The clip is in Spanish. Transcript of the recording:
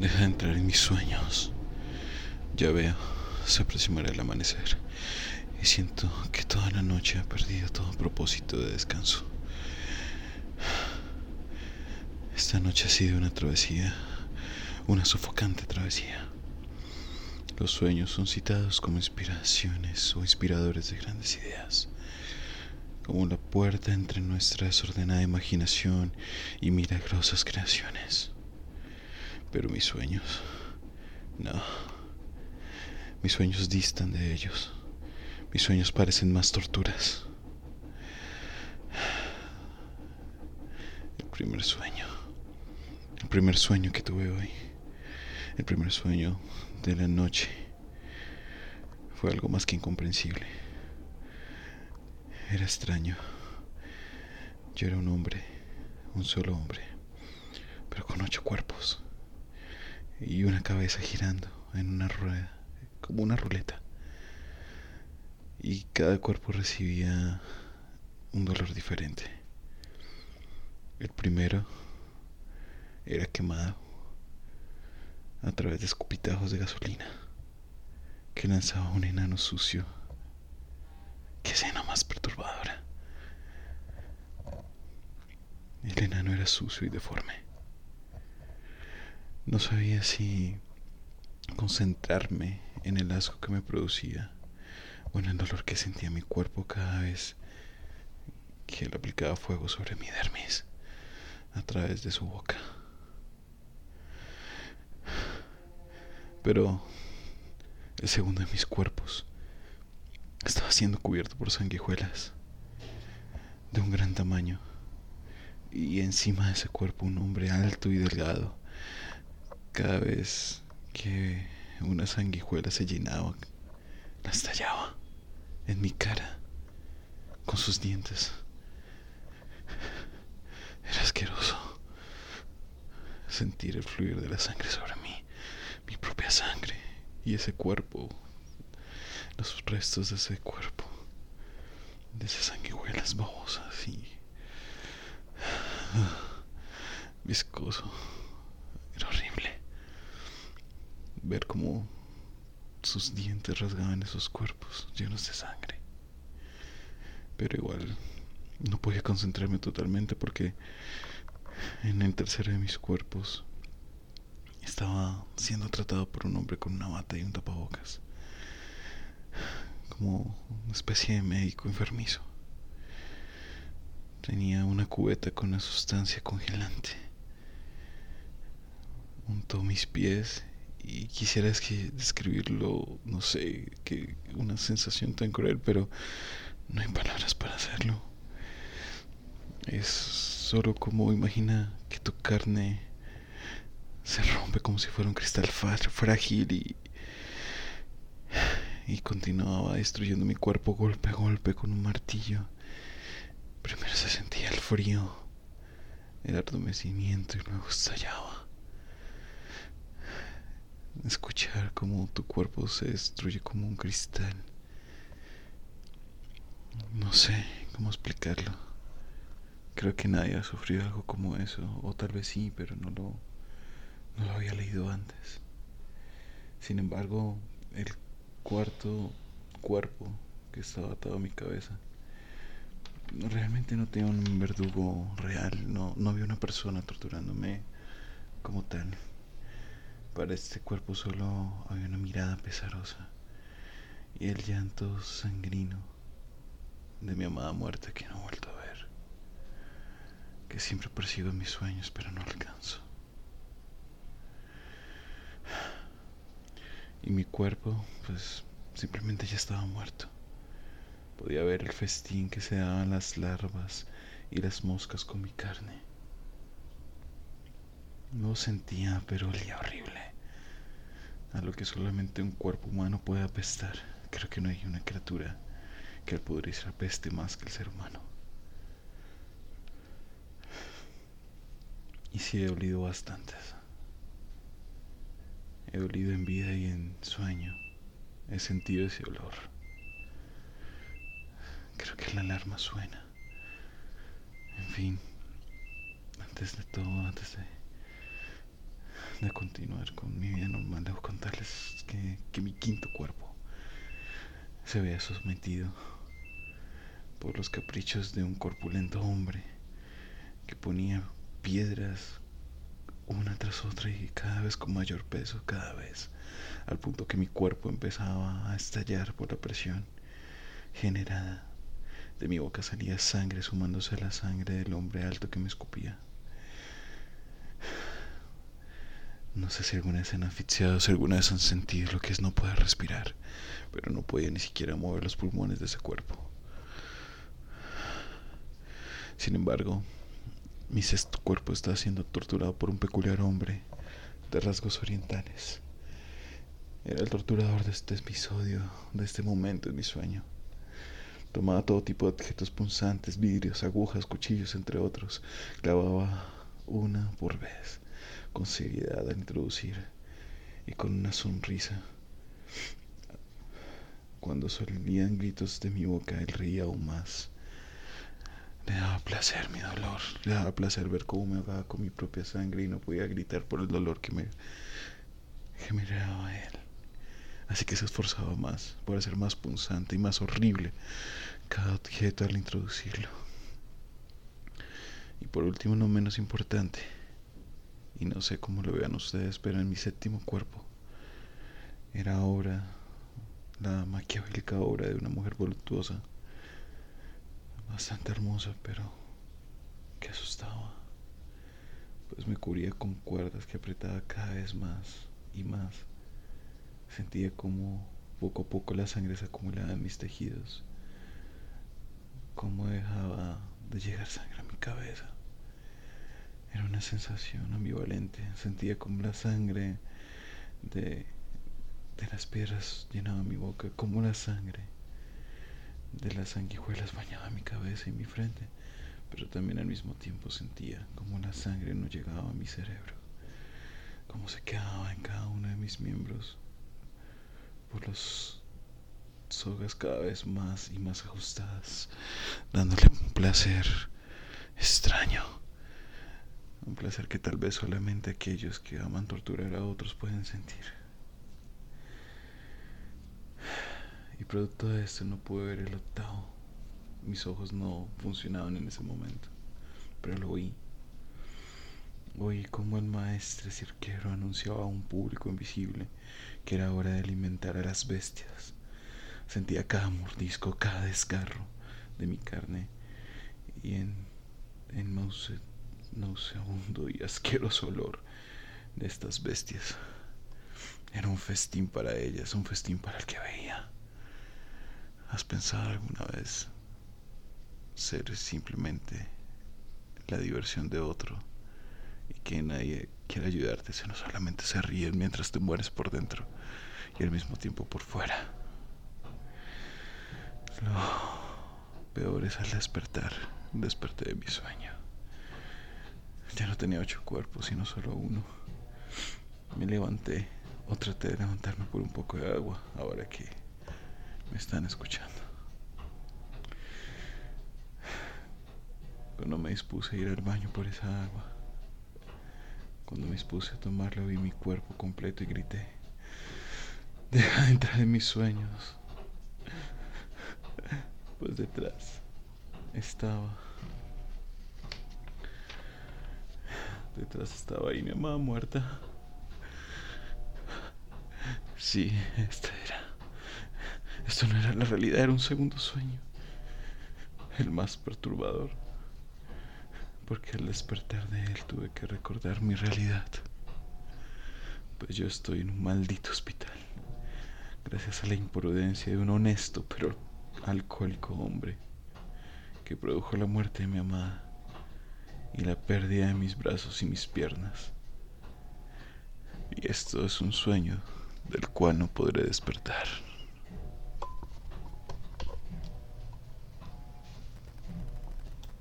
Deja de entrar en mis sueños. Ya veo, se aproximará el amanecer y siento que toda la noche he perdido todo propósito de descanso. Esta noche ha sido una travesía, una sofocante travesía. Los sueños son citados como inspiraciones o inspiradores de grandes ideas, como la puerta entre nuestra desordenada imaginación y milagrosas creaciones. Pero mis sueños, no, mis sueños distan de ellos. Mis sueños parecen más torturas. El primer sueño. El primer sueño que tuve hoy. El primer sueño de la noche. Fue algo más que incomprensible. Era extraño. Yo era un hombre, un solo hombre, pero con ocho cuerpos y una cabeza girando en una rueda como una ruleta. Y cada cuerpo recibía un dolor diferente. El primero era quemado a través de escupitajos de gasolina que lanzaba un enano sucio. Qué escena más perturbadora. El enano era sucio y deforme. No sabía si concentrarme en el asco que me producía o en el dolor que sentía mi cuerpo cada vez que él aplicaba fuego sobre mi dermis a través de su boca. Pero el segundo de mis cuerpos estaba siendo cubierto por sanguijuelas de un gran tamaño y encima de ese cuerpo un hombre alto y delgado cada vez que una sanguijuela se llenaba, la estallaba en mi cara con sus dientes. Era asqueroso sentir el fluir de la sangre sobre mí, mi propia sangre y ese cuerpo, los restos de ese cuerpo, de esas sanguijuelas babosas y viscoso. Era horrible ver cómo sus dientes rasgaban esos cuerpos llenos de sangre. Pero igual no podía concentrarme totalmente porque en el tercero de mis cuerpos estaba siendo tratado por un hombre con una bata y un tapabocas. Como una especie de médico enfermizo. Tenía una cubeta con una sustancia congelante. Untó mis pies y quisiera describirlo, no sé, que una sensación tan cruel, pero no hay palabras para hacerlo. Es solo como imagina que tu carne se rompe como si fuera un cristal frágil y y continuaba destruyendo mi cuerpo golpe a golpe con un martillo. Primero se sentía el frío, el adormecimiento y luego estallaba escuchar cómo tu cuerpo se destruye como un cristal. No sé cómo explicarlo. Creo que nadie ha sufrido algo como eso, o tal vez sí, pero no lo, no lo había leído antes. Sin embargo, el cuarto cuerpo que estaba atado a mi cabeza, realmente no tenía un verdugo real, no, no había una persona torturándome como tal. Para este cuerpo solo había una mirada pesarosa y el llanto sangrino de mi amada muerte que no he vuelto a ver, que siempre persigo en mis sueños pero no alcanzo. Y mi cuerpo, pues simplemente ya estaba muerto. Podía ver el festín que se daban las larvas y las moscas con mi carne. No sentía, pero olía horrible. A lo que solamente un cuerpo humano puede apestar. Creo que no hay una criatura que el pudrice apeste más que el ser humano. Y sí he olido bastantes. He olido en vida y en sueño. He sentido ese olor. Creo que la alarma suena. En fin, antes de todo, antes de de continuar con mi vida normal, debo contarles que, que mi quinto cuerpo se veía sometido por los caprichos de un corpulento hombre que ponía piedras una tras otra y cada vez con mayor peso, cada vez, al punto que mi cuerpo empezaba a estallar por la presión generada. De mi boca salía sangre sumándose a la sangre del hombre alto que me escupía. No sé si alguna vez han asfixiado, si alguna vez han sentido lo que es no poder respirar, pero no podía ni siquiera mover los pulmones de ese cuerpo. Sin embargo, mi sexto cuerpo estaba siendo torturado por un peculiar hombre de rasgos orientales. Era el torturador de este episodio, de este momento en mi sueño. Tomaba todo tipo de objetos punzantes, vidrios, agujas, cuchillos, entre otros. Clavaba una por vez con seriedad al introducir y con una sonrisa. Cuando salían gritos de mi boca, él reía aún más. Le daba placer mi dolor, le daba placer ver cómo me ahogaba con mi propia sangre y no podía gritar por el dolor que me generaba él. Así que se esforzaba más por hacer más punzante y más horrible cada objeto al introducirlo. Y por último, no menos importante, y no sé cómo lo vean ustedes, pero en mi séptimo cuerpo era obra, la maquiavélica obra de una mujer voluptuosa, bastante hermosa, pero que asustaba, pues me cubría con cuerdas que apretaba cada vez más y más. Sentía como poco a poco la sangre se acumulaba en mis tejidos, como dejaba de llegar sangre a mi cabeza. Era una sensación ambivalente. Sentía como la sangre de, de las piedras llenaba mi boca, como la sangre de las sanguijuelas bañaba mi cabeza y mi frente, pero también al mismo tiempo sentía como la sangre no llegaba a mi cerebro, como se quedaba en cada uno de mis miembros por las sogas cada vez más y más ajustadas, dándole un placer extraño un placer que tal vez solamente aquellos que aman torturar a otros pueden sentir. Y producto de esto no pude ver el octavo. Mis ojos no funcionaban en ese momento, pero lo oí. Oí como el maestro cirquero anunciaba a un público invisible que era hora de alimentar a las bestias. Sentía cada mordisco, cada desgarro de mi carne y en, en Mauset nauseabundo y asqueroso olor de estas bestias. Era un festín para ellas, un festín para el que veía. ¿Has pensado alguna vez ser simplemente la diversión de otro y que nadie quiere ayudarte, sino solamente se ríen mientras te mueres por dentro y al mismo tiempo por fuera? Lo peor es al despertar, desperté de mi sueño. Ya no tenía ocho cuerpos, sino solo uno. Me levanté o traté de levantarme por un poco de agua, ahora que me están escuchando. Cuando me dispuse a ir al baño por esa agua, cuando me dispuse a tomarla vi mi cuerpo completo y grité, deja de entrar en mis sueños. Pues detrás estaba Detrás estaba ahí mi mamá muerta. Sí, esta era. Esto no era la realidad, era un segundo sueño. El más perturbador. Porque al despertar de él tuve que recordar mi realidad. Pues yo estoy en un maldito hospital. Gracias a la imprudencia de un honesto pero alcohólico hombre que produjo la muerte de mi amada y la pérdida de mis brazos y mis piernas. Y esto es un sueño del cual no podré despertar.